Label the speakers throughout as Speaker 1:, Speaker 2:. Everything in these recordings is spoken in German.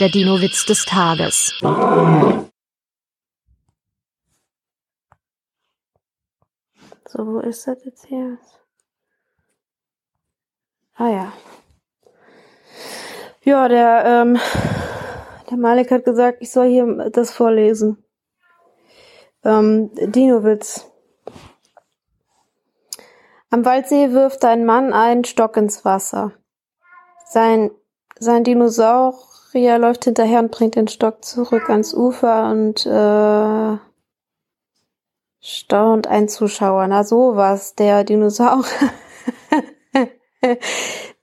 Speaker 1: Der Dino-Witz des Tages.
Speaker 2: So, wo ist das jetzt hier? Ah ja. Ja, der, ähm, der Malik hat gesagt, ich soll hier das vorlesen. Ähm, Dino-Witz. Am Waldsee wirft ein Mann einen Stock ins Wasser. Sein, sein Dinosaurier läuft hinterher und bringt den Stock zurück ans Ufer und äh, staunt ein Zuschauer. Na sowas, der Dinosaurier.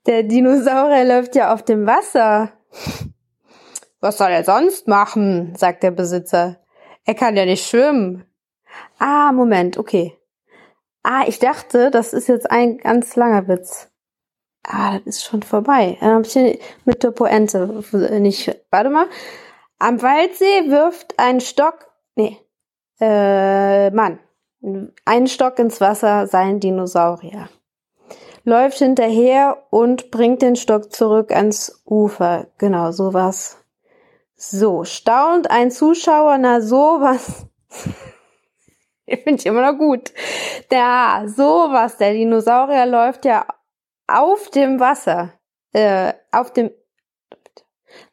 Speaker 2: der Dinosaurier läuft ja auf dem Wasser. Was soll er sonst machen? sagt der Besitzer. Er kann ja nicht schwimmen. Ah, Moment, okay. Ah, ich dachte, das ist jetzt ein ganz langer Witz. Ah, das ist schon vorbei. Dann hab ich mit der Poente nicht. Warte mal. Am Waldsee wirft ein Stock. Nee. Äh, Mann. Ein Stock ins Wasser sein Dinosaurier. Läuft hinterher und bringt den Stock zurück ans Ufer. Genau, sowas. So, staunt ein Zuschauer, na sowas. Finde ich immer noch gut. Der, sowas, der Dinosaurier läuft ja auf dem Wasser. Äh, auf dem,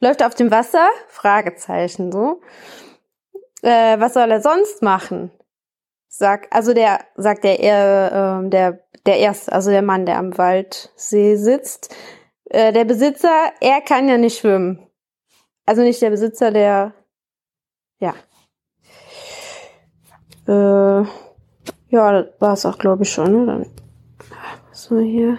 Speaker 2: läuft auf dem Wasser? Fragezeichen, so. Äh, was soll er sonst machen? Sag, also der, sagt der, äh, der, der erste, also der Mann, der am Waldsee sitzt. Äh, der Besitzer, er kann ja nicht schwimmen. Also nicht der Besitzer, der, ja, äh, ja, das war es auch, glaube ich, schon. Ne? Dann, so hier.